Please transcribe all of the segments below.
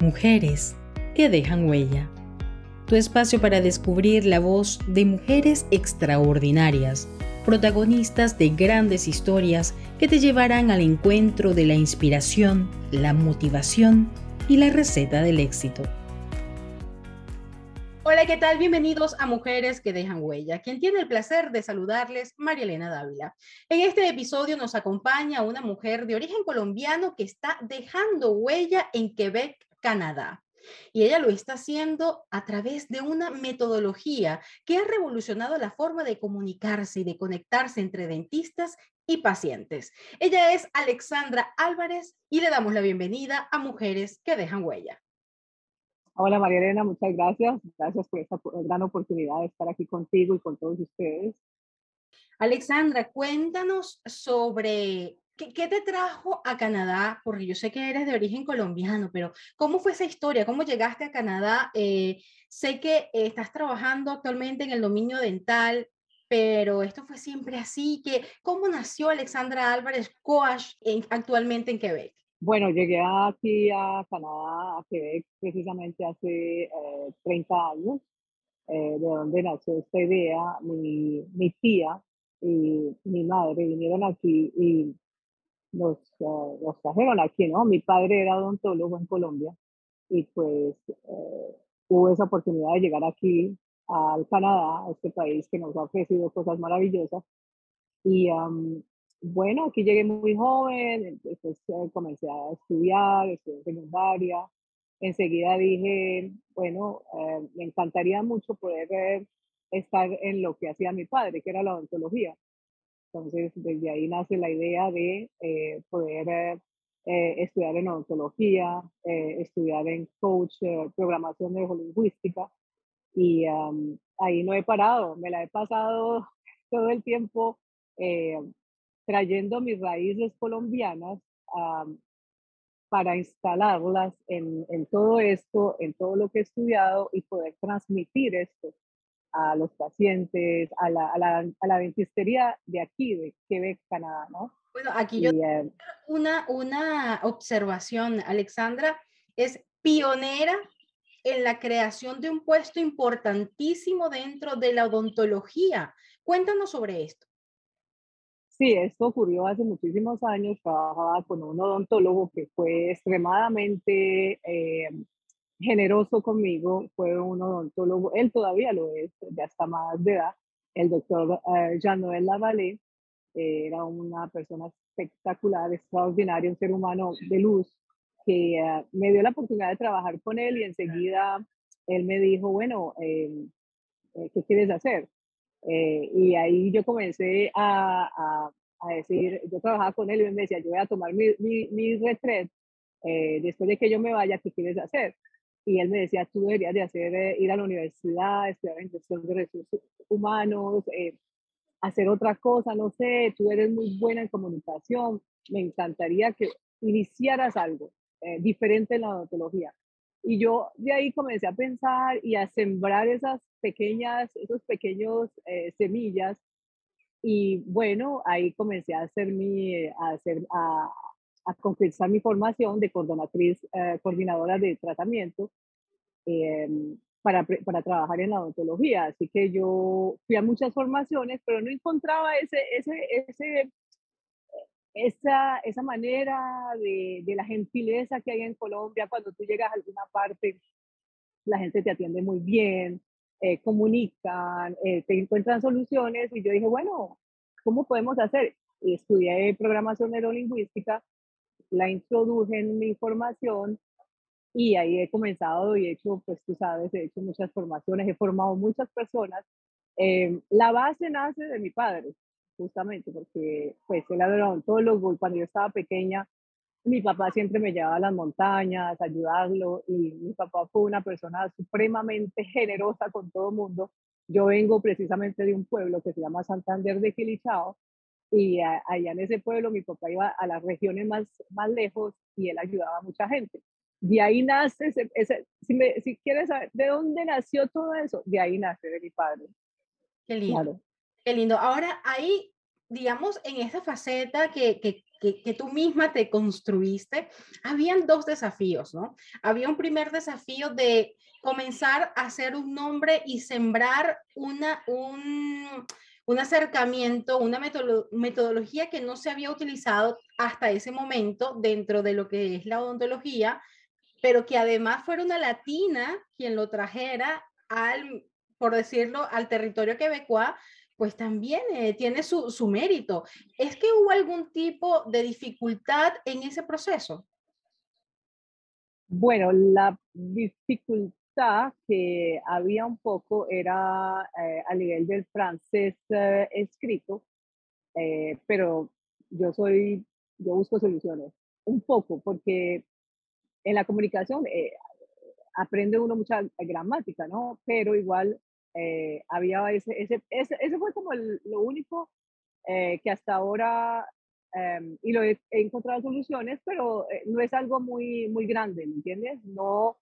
Mujeres que dejan huella. Tu espacio para descubrir la voz de mujeres extraordinarias, protagonistas de grandes historias que te llevarán al encuentro de la inspiración, la motivación y la receta del éxito. Hola, ¿qué tal? Bienvenidos a Mujeres que dejan huella. Quien tiene el placer de saludarles, María Elena Dávila. En este episodio nos acompaña una mujer de origen colombiano que está dejando huella en Quebec, Canadá. Y ella lo está haciendo a través de una metodología que ha revolucionado la forma de comunicarse y de conectarse entre dentistas y pacientes. Ella es Alexandra Álvarez y le damos la bienvenida a Mujeres que dejan huella. Hola María Elena, muchas gracias. Gracias por esta gran oportunidad de estar aquí contigo y con todos ustedes. Alexandra, cuéntanos sobre ¿Qué, te trajo a Canadá? Porque yo sé que eres de origen colombiano, pero ¿cómo fue esa historia? ¿Cómo llegaste a Canadá? Eh, sé que estás trabajando actualmente en el dominio dental, pero esto fue siempre así. Que, ¿Cómo nació Alexandra Álvarez Coach actualmente en Quebec? Bueno, llegué aquí a Canadá, a Quebec, precisamente hace 30 eh, años, eh, de donde nació esta idea. Mi, mi tía y mi madre vinieron aquí y los, uh, los trajeron aquí, ¿no? Mi padre era odontólogo en Colombia y pues eh, hubo esa oportunidad de llegar aquí al Canadá, a este país que nos ha ofrecido cosas maravillosas. Y bueno, aquí llegué muy joven, después eh, comencé a estudiar, estudié en secundaria. Enseguida dije, bueno, eh, me encantaría mucho poder estar en lo que hacía mi padre, que era la odontología. Entonces, desde ahí nace la idea de eh, poder eh, eh, estudiar en odontología, estudiar en coach, programación neurolingüística. Y ahí no he parado, me la he pasado todo el tiempo trayendo mis raíces colombianas para instalarlas en, todo esto, en todo lo que he estudiado y poder transmitir esto a los pacientes, a la, a la, a la dentistería de aquí, de Quebec, Canadá, ¿no? Bueno, aquí yo eh, una, una observación, Alexandra, es pionera en la creación de un puesto importantísimo dentro de la odontología. Cuéntanos sobre esto. Sí, esto ocurrió hace muchísimos años. Trabajaba con un odontólogo que fue extremadamente eh, generoso conmigo, fue un odontólogo, él todavía lo es, ya está más de edad, el doctor eh, Jean-Noël Lavallée, eh, era una persona espectacular, extraordinaria, un ser humano de luz, que eh, me dio la oportunidad de trabajar con él y enseguida él me dijo, bueno, em, ¿qué quieres hacer? y ahí yo comencé a, a, a, decir, yo trabajaba con él y él me decía, yo voy a tomar mi, mi, mi retret después de que yo me vaya, ¿qué quieres hacer? Y él me decía, tú deberías de hacer, eh, ir a la universidad, estudiar gestión de recursos humanos, eh, hacer otra cosa, no sé, tú eres muy buena en comunicación, me encantaría que iniciaras algo eh, diferente en la odontología. Y yo de ahí comencé a pensar y a sembrar esas pequeñas, esos pequeños semillas. Y bueno, ahí comencé a hacer mi, a hacer, a, a concretizar mi formación de coordinatriz, eh, coordinadora de tratamiento em, para, para, trabajar en la odontología. Así que yo fui a muchas formaciones, pero no encontraba ese, ese, ese, esa, esa manera de, de la gentileza que hay en Colombia cuando tú llegas a alguna parte, la gente te atiende muy bien, eh, comunican, eh, te encuentran soluciones y yo dije, bueno, ¿cómo podemos hacer? Y estudié programación neurolingüística la introduje en mi formación y ahí he comenzado y he hecho, pues tú sabes, he hecho muchas formaciones, he formado muchas personas. Em, la base nace de mi padre, justamente, porque pues él era odontólogo y cuando yo estaba pequeña, mi papá siempre me llevaba a las montañas, a ayudarlo y mi papá fue una persona supremamente generosa con todo el mundo. Yo vengo precisamente de un pueblo que se llama Santander de Quilichao y allá en ese pueblo mi papá iba a las regiones más, más lejos y él ayudaba a mucha gente. De ahí nace, ese, si, me, si quieres saber de dónde nació todo eso, de ahí nace de mi padre. Qué lindo. Qué lindo. Ahora, ahí, digamos, en esta faceta que, que que, que, tú misma te construiste, habían dos desafíos, ¿no? Había un primer desafío de comenzar a hacer un nombre y sembrar una, un, un acercamiento, una metodología que no se había utilizado hasta ese momento dentro de lo que es la odontología, pero que además fuera una latina quien lo trajera al, por decirlo, al territorio quebecois, pues también eh, tiene su, su mérito. ¿Es que hubo algún tipo de dificultad en ese proceso? Bueno, la dificultad que había un poco era eh, a nivel del francés eh, escrito, eh, pero yo soy, yo busco soluciones, un poco, porque en la comunicación aprende uno mucha gramática, ¿no? Pero igual había ese, ese, ese, fue como lo único que hasta ahora, em, y lo he, he, encontrado soluciones, pero no es algo muy, muy grande, ¿me entiendes? No,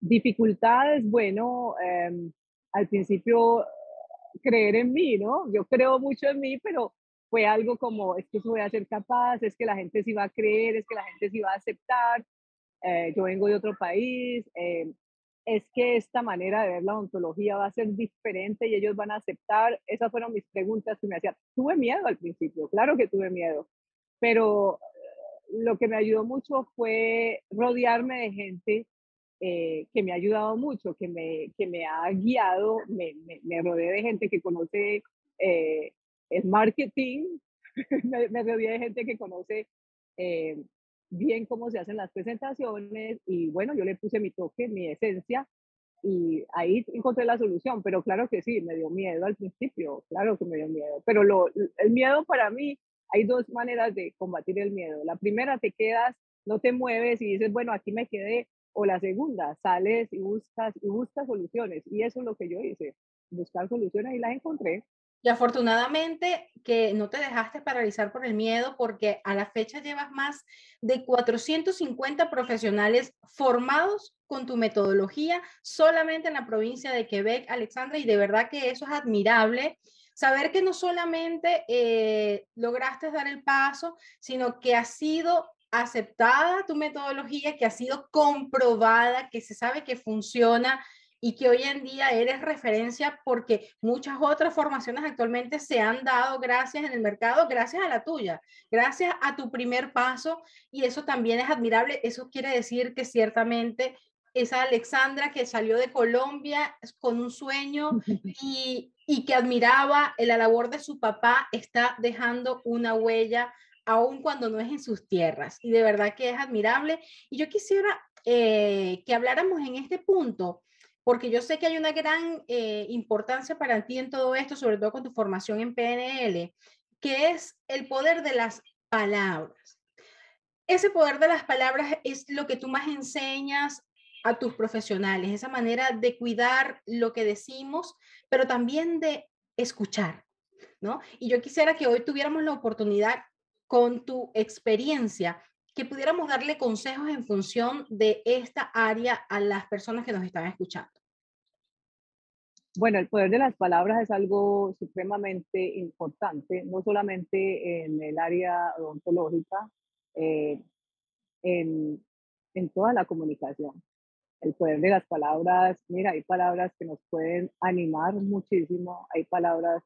dificultades, bueno, em, al principio creer en mí, ¿no? Yo creo mucho en mí, pero fue algo como, es que voy a ser capaz, es que la gente sí va a creer, es que la gente sí va a aceptar, eh, yo vengo de otro país, em, es que esta manera de ver la ontología va a ser diferente y ellos van a aceptar. Esas fueron mis preguntas que me hacían. Tuve miedo al principio, claro que tuve miedo, pero lo que me ayudó mucho fue rodearme de gente eh, que me ha ayudado mucho, que me, que me ha guiado, me, me, rodeé de gente que conoce eh, el marketing, me, me, rodeé de gente que conoce eh, bien cómo se hacen las presentaciones y bueno, yo le puse mi toque, mi esencia y ahí encontré la solución, pero claro que sí, me dio miedo al principio, claro que me dio miedo, pero lo, el miedo para mí, hay dos maneras de combatir el miedo. La primera, te quedas, no te mueves y dices, bueno, aquí me quedé, o la segunda, sales y buscas y buscas soluciones. Y eso es lo que yo hice, buscar soluciones y las encontré. Y afortunadamente que no te dejaste paralizar por el miedo porque a la fecha llevas más de 450 profesionales formados con tu metodología solamente en la provincia de Quebec, Alexandra, y de verdad que eso es admirable. Saber que no solamente eh, lograste dar el paso, sino que ha sido aceptada tu metodología, que ha sido comprobada, que se sabe que funciona y que hoy en día eres referencia porque muchas otras formaciones actualmente se han dado gracias en el mercado, gracias a la tuya, gracias a tu primer paso y eso también es admirable. Eso quiere decir que ciertamente esa Alexandra que salió de Colombia con un sueño y, y que admiraba la labor de su papá está dejando una huella aun cuando no es en sus tierras. Y de verdad que es admirable. Y yo quisiera eh, que habláramos en este punto, porque yo sé que hay una gran eh, importancia para ti en todo esto, sobre todo con tu formación en PNL, que es el poder de las palabras. Ese poder de las palabras es lo que tú más enseñas a tus profesionales, esa manera de cuidar lo que decimos, pero también de escuchar, ¿no? Y yo quisiera que hoy tuviéramos la oportunidad con tu experiencia, que pudiéramos darle consejos en función de esta área a las personas que nos están escuchando. Bueno, el poder de las palabras es algo supremamente importante, no solamente en el área odontológica, eh, en, en toda la comunicación. El poder de las palabras, mira, hay palabras que nos pueden animar muchísimo, hay palabras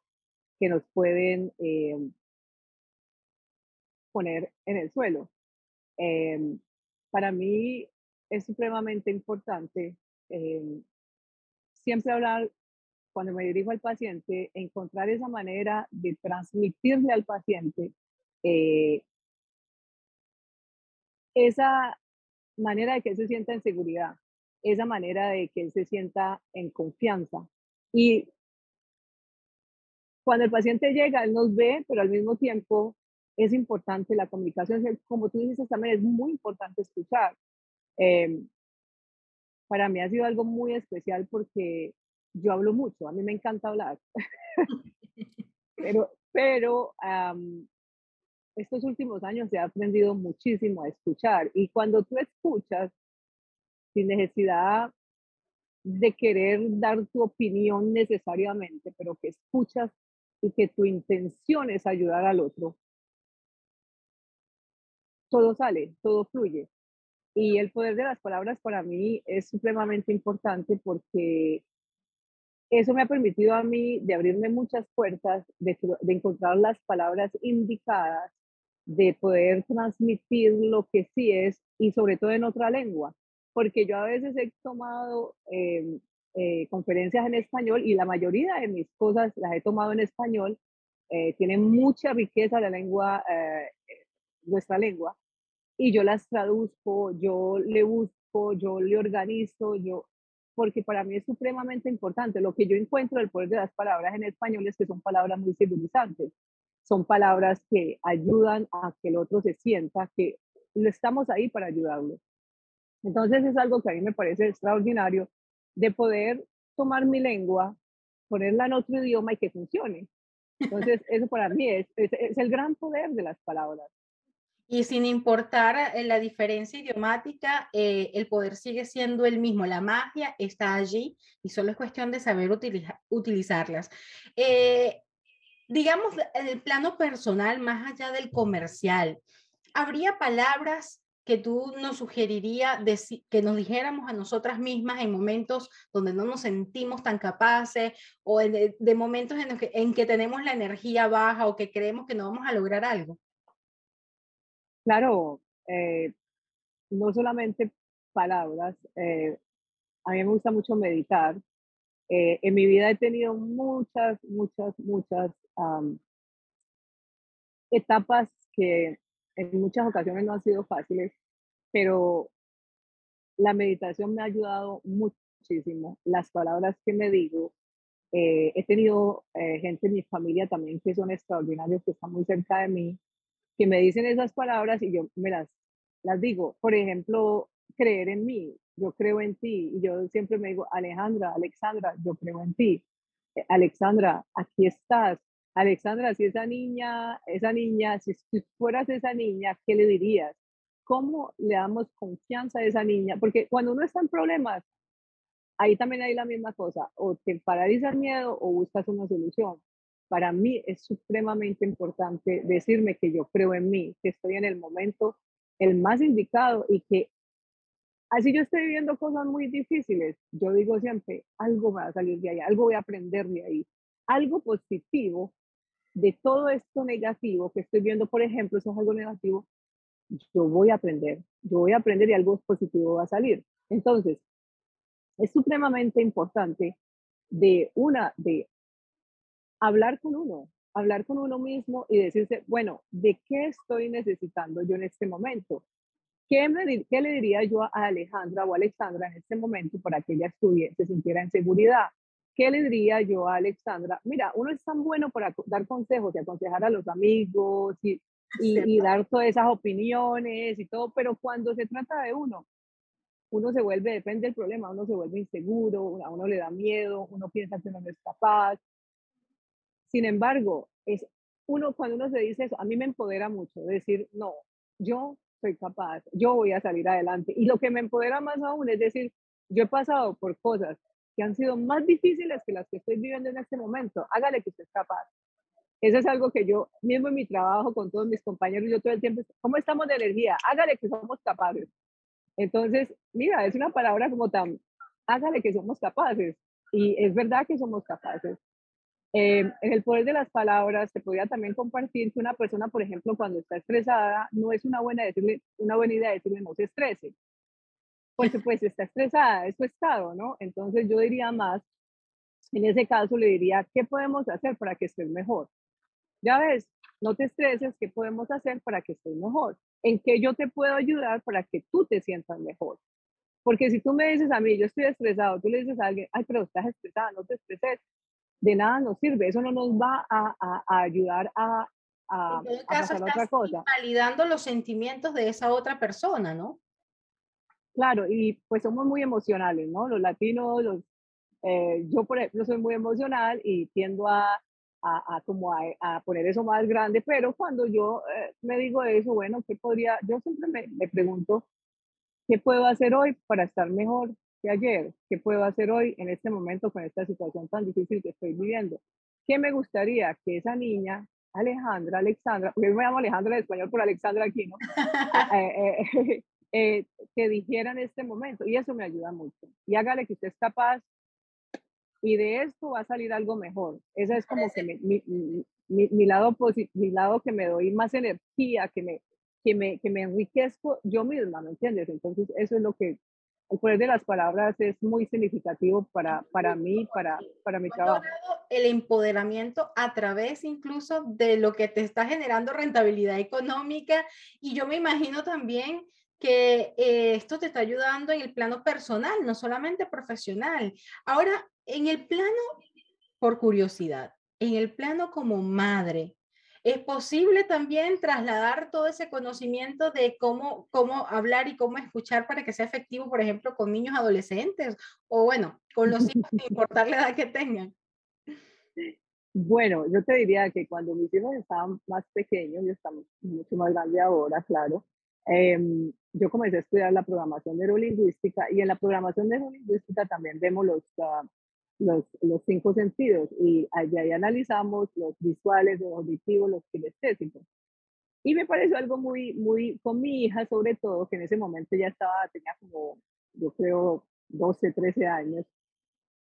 que nos pueden eh, poner en el suelo. Em, para mí es supremamente importante em, siempre hablar, cuando me dirijo al paciente, encontrar esa manera de transmitirle al paciente eh, esa manera de que él se sienta en seguridad, esa manera de que él se sienta en confianza. Y cuando el paciente llega, él nos ve, pero al mismo tiempo es importante la comunicación, como tú dices también, es muy importante escuchar. Em, para mí ha sido algo muy especial porque yo hablo mucho, a mí me encanta hablar, pero, pero estos últimos años he aprendido muchísimo a escuchar y cuando tú escuchas sin necesidad de querer dar tu opinión necesariamente, pero que escuchas y que tu intención es ayudar al otro, todo sale, todo fluye. Y el poder de las palabras para mí es supremamente importante porque eso me ha permitido a mí de abrirme muchas puertas, de, de, encontrar las palabras indicadas, de poder transmitir lo que sí es y sobre todo en otra lengua. Porque yo a veces he tomado em, eh, conferencias en español y la mayoría de mis cosas las he tomado en español. Eh, tiene mucha riqueza la lengua, eh, nuestra lengua, y yo las traduzco, yo le busco, yo le organizo, yo, porque para mí es supremamente importante. Lo que yo encuentro del poder de las palabras en español es que son palabras muy civilizantes, son palabras que ayudan a que el otro se sienta que estamos ahí para ayudarlo. Entonces es algo que a mí me parece extraordinario de poder tomar mi lengua, ponerla en otro idioma y que funcione. Entonces eso para mí es, es, es el gran poder de las palabras. Y sin importar eh, la diferencia idiomática, eh, el poder sigue siendo el mismo. La magia está allí y solo es cuestión de saber utilizarlas. Eh, digamos, en el plano personal, más allá del comercial, ¿habría palabras que tú nos sugerirías que nos dijéramos a nosotras mismas en momentos donde no nos sentimos tan capaces o de, momentos en, que, en que tenemos la energía baja o que creemos que no vamos a lograr algo? Claro, eh, no solamente palabras, eh, a mí me gusta mucho meditar. Eh, en mi vida he tenido muchas, muchas, muchas etapas que en muchas ocasiones no han sido fáciles, pero la meditación me ha ayudado muchísimo. Las palabras que me digo, he tenido gente en mi familia también que son extraordinarios, que están muy cerca de mí, que me dicen esas palabras y yo me las, las digo. Por ejemplo, creer en mí, yo creo en ti. Y yo siempre me digo, Alejandra, Alexandra, yo creo en ti. Eh, Alexandra, aquí estás. Alexandra, si esa niña, esa niña, si, fueras esa niña, ¿qué le dirías? ¿Cómo le damos confianza a esa niña? Porque cuando uno está en problemas, ahí también hay la misma cosa, o te paralizas el miedo o buscas una solución para mí es supremamente importante decirme que yo creo en mí, que estoy en el momento el más indicado y que así yo estoy viviendo cosas muy difíciles, yo digo siempre, algo va a salir de ahí, algo voy a aprender de ahí, algo positivo de todo esto negativo que estoy viendo, por ejemplo, eso es algo negativo, yo voy a aprender, yo voy a aprender y algo positivo va a salir. Entonces, es supremamente importante de una, de hablar con uno, hablar con uno mismo y decirse, bueno, ¿de qué estoy necesitando yo en este momento? ¿Qué, me, qué le diría yo a Alejandra o Alexandra en este momento para que ella estudie, se sintiera en seguridad? ¿Qué le diría yo a Alexandra? Mira, uno es tan bueno para dar consejos y aconsejar a los amigos y, y, y dar todas esas opiniones y todo, pero cuando se trata de uno, uno se vuelve, depende del problema, uno se vuelve inseguro, a uno le da miedo, uno piensa que uno no es capaz, sin embargo, es uno cuando uno se dice eso, a mí me empodera mucho decir, no, yo soy capaz, yo voy a salir adelante. Y lo que me empodera más aún es decir, yo he pasado por cosas que han sido más difíciles que las que estoy viviendo en este momento. Hágale que usted es capaz. Eso es algo que yo mismo en mi trabajo con todos mis compañeros, yo todo el tiempo, ¿cómo estamos de energía? Hágale que somos capaces. Entonces, mira, es una palabra como tan, hágale que somos capaces. Y es verdad que somos capaces. Eh, en el poder de las palabras, te podría también compartir que una persona, por ejemplo, cuando está estresada, no es una buena, decirle, una buena idea decirle no se estrese, porque pues está estresada, es su estado, ¿no? Entonces yo diría más, en ese caso le diría, ¿qué podemos hacer para que estés mejor? Ya ves, no te estreses, ¿qué podemos hacer para que estés mejor? ¿En qué yo te puedo ayudar para que tú te sientas mejor? Porque si tú me dices a mí, yo estoy estresado, tú le dices a alguien, ay, pero estás estresada, no te estreses, de nada nos sirve, eso no nos va a, a, ayudar a, a, a otra cosa. Validando los sentimientos de esa otra persona, ¿no? Claro, y pues somos muy emocionales, ¿no? Los latinos, los, eh, yo por ejemplo soy muy emocional y tiendo a, a, como a, poner eso más grande, pero cuando yo eh, me digo eso, bueno, ¿qué podría? Yo siempre me, me pregunto, ¿qué puedo hacer hoy para estar mejor? Ayer, qué puedo hacer hoy en este momento con esta situación tan difícil que estoy viviendo. ¿Qué me gustaría que esa niña Alejandra, Alexandra, porque yo me llamo Alejandra en español por Alexandra aquí, ¿no? Eh, eh, eh, que dijera en este momento, y eso me ayuda mucho. Y hágale que usted es capaz y de esto va a salir algo mejor. Ese es como que mi, mi, mi, lado mi lado que me doy más energía, que me, que me, que me enriquezco yo misma, ¿me entiendes? Entonces, eso es lo que, el poder de las palabras es muy significativo para, para mí, para, para mi trabajo. El empoderamiento a través incluso de lo que te está generando rentabilidad económica y yo me imagino también que eh, esto te está ayudando en el plano personal, no solamente profesional. Ahora, en el plano, por curiosidad, en el plano como madre, es posible también trasladar todo ese conocimiento de cómo, cómo hablar y cómo escuchar para que sea efectivo, por ejemplo, con niños adolescentes o bueno, con los hijos, sin importar la edad que tengan. Bueno, yo te diría que cuando mis hijos estaban más pequeños, y están mucho más grandes ahora, claro, em, yo comencé a estudiar la programación neurolingüística y en la programación neurolingüística también vemos los, uh, los, los cinco sentidos y ahí analizamos los visuales, los auditivos, los kinestésicos. Y me pareció algo muy, muy, con mi hija sobre todo, que en ese momento ya estaba, tenía como, yo creo, 12, 13 años.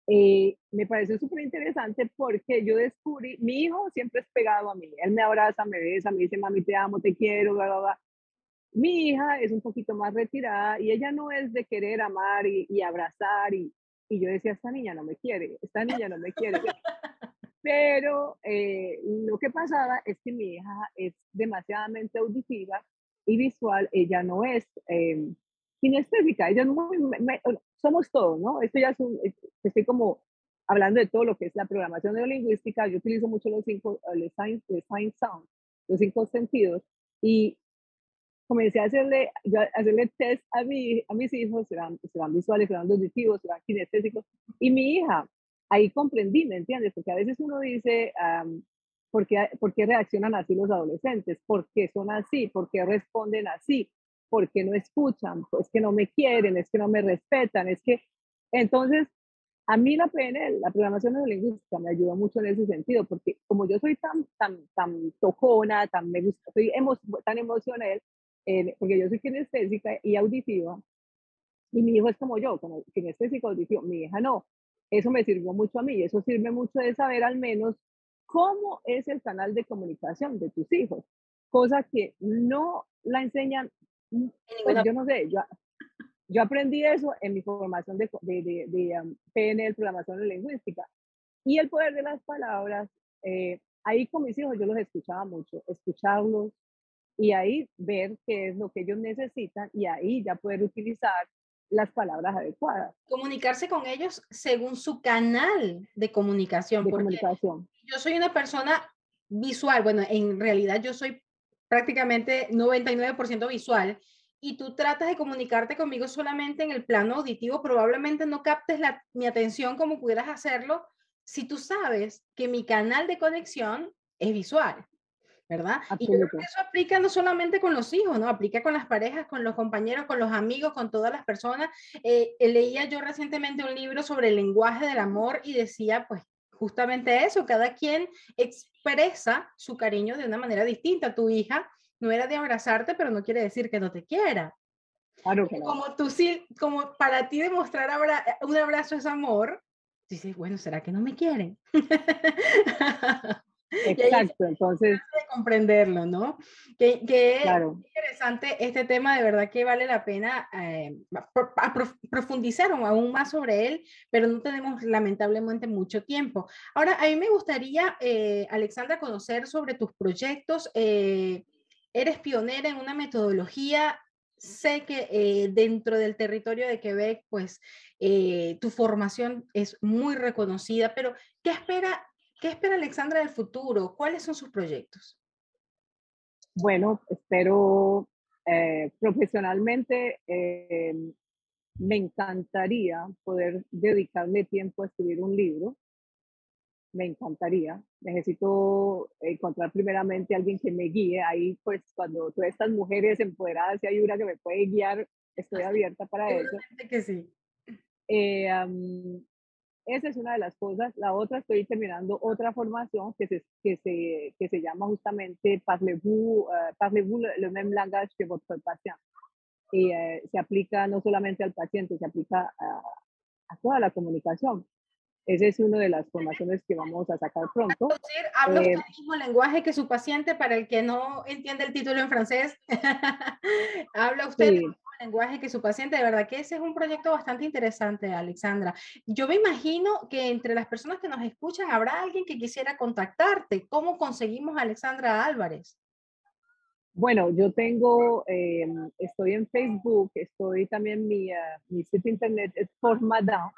Eh, me pareció súper interesante porque yo descubrí, mi hijo siempre es pegado a mí, él me abraza, me besa, me dice, mami, te amo, te quiero, bla, bla, bla. Mi hija es un poquito más retirada y ella no es de querer amar y, y abrazar y, y yo decía, esta niña no me quiere, esta niña no me quiere. Pero eh, lo que pasaba es que mi hija es demasiadamente auditiva y visual, ella no es eh, kinestésica, ella es muy, somos todos, ¿no? Esto ya es un, estoy como hablando de todo lo que es la programación neurolingüística, yo utilizo mucho los cinco, los sign, sound, los cinco sentidos, y comencé a hacerle, hacerle test a, mi, a mis hijos, serán, serán visuales, serán auditivos, serán kinestésicos, y mi hija, ahí comprendí, ¿me entiendes? Porque a veces uno dice, ¿por, qué, ¿por, qué, reaccionan así los adolescentes? ¿Por qué son así? ¿Por qué responden así? ¿Por qué no escuchan? Pues que no me quieren, es que no me respetan, es que... Entonces, a mí la PNL, la programación neurolingüística, me ayudó mucho en ese sentido, porque como yo soy tan, tan, tan tocona, tan, me gusta, soy emo, tan emocional, porque yo soy kinestésica y auditiva, y mi hijo es como yo, como kinestésico auditivo, mi hija no. Eso me sirvió mucho a mí, y eso sirve mucho de saber al menos cómo es el canal de comunicación de tus hijos, cosa que no la enseñan, mm, pues yo no sé, yo, yo aprendí eso en mi formación de, de, de, de um, PNL, programación lingüística, y el poder de las palabras, eh, ahí con mis hijos yo los escuchaba mucho, escucharlos, y ahí ver qué es lo que ellos necesitan y ahí ya poder utilizar las palabras adecuadas. Comunicarse con ellos según su canal de comunicación. De comunicación. Yo soy una persona visual, bueno, en realidad yo soy prácticamente 99% visual y tú tratas de comunicarte conmigo solamente en el plano auditivo, probablemente no captes la, mi atención como pudieras hacerlo si tú sabes que mi canal de conexión es visual. ¿Verdad? Y creo que eso aplica no solamente con los hijos, ¿no? Aplica con las parejas, con los compañeros, con los amigos, con todas las personas. Eh, eh, leía yo recientemente un libro sobre el lenguaje del amor y decía, pues, justamente eso, cada quien expresa su cariño de una manera distinta. Tu hija no era de abrazarte, pero no quiere decir que no te quiera. Claro que Como tú sí, como para ti demostrar un abrazo es amor, dices, bueno, ¿será que no me quieren? Exacto, entonces... comprenderlo, ¿no? Que, interesante este tema, de verdad que vale la pena eh, profundizar aún más sobre él, pero no tenemos lamentablemente mucho tiempo. Ahora, a mí me gustaría, eh, Alexandra, conocer sobre tus proyectos. Eh, eres pionera en una metodología sé que dentro del territorio de Quebec, pues tu formación es muy reconocida, pero ¿qué espera ¿Qué espera Alexandra del futuro? ¿Cuáles son sus proyectos? Bueno, espero eh, profesionalmente, eh, me encantaría poder dedicarme tiempo a escribir un libro. Me encantaría. Necesito encontrar primeramente a alguien que me guíe. Ahí, pues, cuando todas estas mujeres empoderadas, si hay una que me puede guiar, estoy abierta para eso. que sí. Eh, esa es una de las cosas. La otra, estoy terminando otra formación que se, que se, que se llama justamente Parlez-vous uh, le même langage que votre patient. Y uh, se aplica no solamente al paciente, se aplica a toda la comunicación. Esa es una de las formaciones que vamos a sacar pronto. ¿Habla usted eh, el mismo lenguaje que su paciente para el que no entiende el título en francés? ¿Habla usted el mismo lenguaje que su paciente? De verdad que ese es un proyecto bastante interesante, Alexandra. Yo me imagino que entre las personas que nos escuchan habrá alguien que quisiera contactarte. ¿Cómo conseguimos a Alexandra Álvarez? Bueno, yo tengo, eh, estoy en Facebook, estoy también, mi, uh, mi sitio internet es Formada,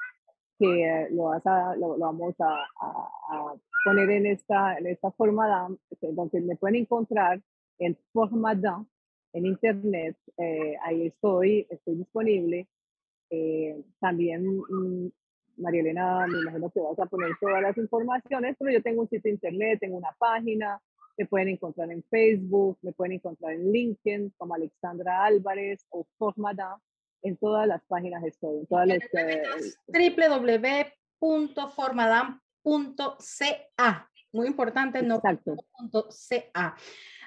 que lo, vas a, lo, vamos a, a, poner en esta, en esta forma, donde me pueden encontrar en Formada, en internet, eh, ahí estoy, estoy disponible. Eh, también, mm, María Elena, me imagino que vas a poner todas las informaciones, pero yo tengo un sitio internet, tengo una página, me pueden encontrar en Facebook, me pueden encontrar en LinkedIn como Alexandra Álvarez o Formada en todas las páginas estoy, en todas las... www.formadam.ca. Muy importante, no .ca.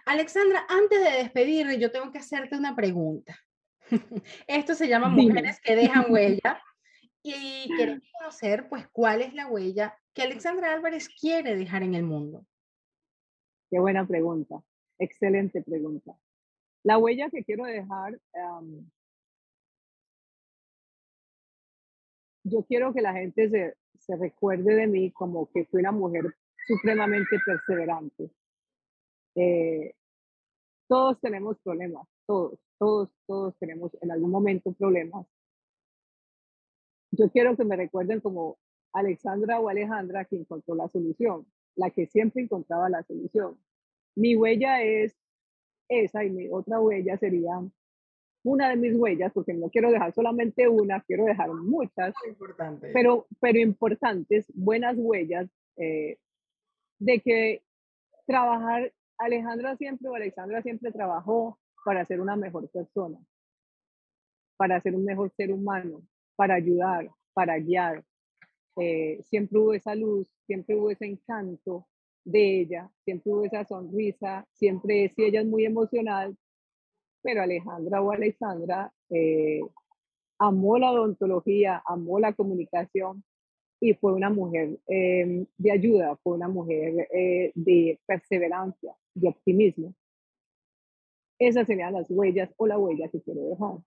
Alexandra, antes de despedir, yo tengo que hacerte una pregunta. Esto se llama Mujeres que dejan huella y queremos conocer, pues, cuál es la huella que Alexandra Álvarez quiere dejar en el mundo. Qué buena pregunta, excelente pregunta. La huella que quiero dejar yo quiero que la gente se, se recuerde de mí como que fui una mujer supremamente perseverante. Eh, todos tenemos problemas, todos, todos, todos tenemos en algún momento problemas. Yo quiero que me recuerden como Alexandra o Alejandra que encontró la solución, la que siempre encontraba la solución. Mi huella es esa y mi otra huella sería una de mis huellas, porque no quiero dejar solamente una, quiero dejar muchas, pero, pero importantes, buenas huellas eh, de que trabajar, Alejandra siempre o Alexandra siempre trabajó para ser una mejor persona, para ser un mejor ser humano, para ayudar, para guiar. Eh, siempre hubo esa luz, siempre hubo ese encanto de ella, siempre hubo esa sonrisa, siempre, si ella es muy emocional, pero Alejandra o Alexandra eh, amó la odontología, amó la comunicación y fue una mujer eh, de ayuda, fue una mujer eh, de perseverancia, de optimismo. Esas serían las huellas o la huella que quiero dejar.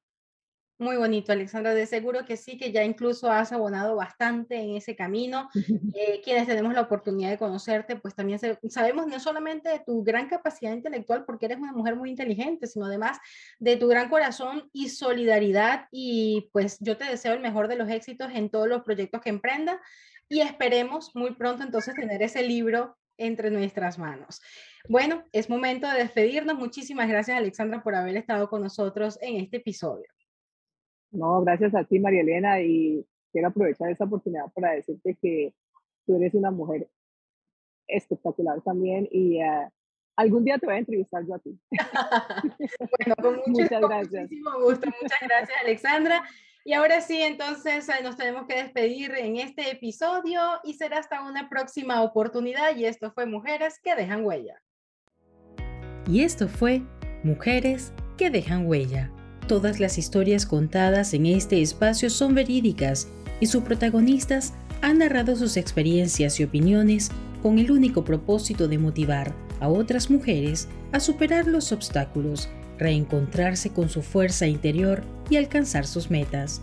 Muy bonito, Alexandra. De seguro que sí, que ya incluso has abonado bastante en ese camino. Eh, quienes tenemos la oportunidad de conocerte, pues también sabemos no solamente de tu gran capacidad intelectual, porque eres una mujer muy inteligente, sino además de tu gran corazón y solidaridad. Y pues yo te deseo el mejor de los éxitos en todos los proyectos que emprenda y esperemos muy pronto entonces tener ese libro entre nuestras manos. Bueno, es momento de despedirnos. Muchísimas gracias, Alexandra, por haber estado con nosotros en este episodio. No, gracias a ti, María Elena, y quiero aprovechar esta oportunidad para decirte que tú eres una mujer espectacular también y uh, algún día te voy a entrevistar yo a ti. bueno, con, mucho, muchas gracias. muchísimo gusto. Muchas gracias, Alexandra. Y ahora sí, entonces eh, nos tenemos que despedir en este episodio y será hasta una próxima oportunidad. Y esto fue Mujeres que dejan huella. Y esto fue Mujeres que dejan huella. Todas las historias contadas en este espacio son verídicas y sus protagonistas han narrado sus experiencias y opiniones con el único propósito de motivar a otras mujeres a superar los obstáculos, reencontrarse con su fuerza interior y alcanzar sus metas.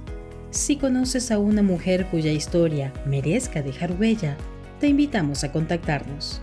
Si conoces a una mujer cuya historia merezca dejar huella, te invitamos a contactarnos.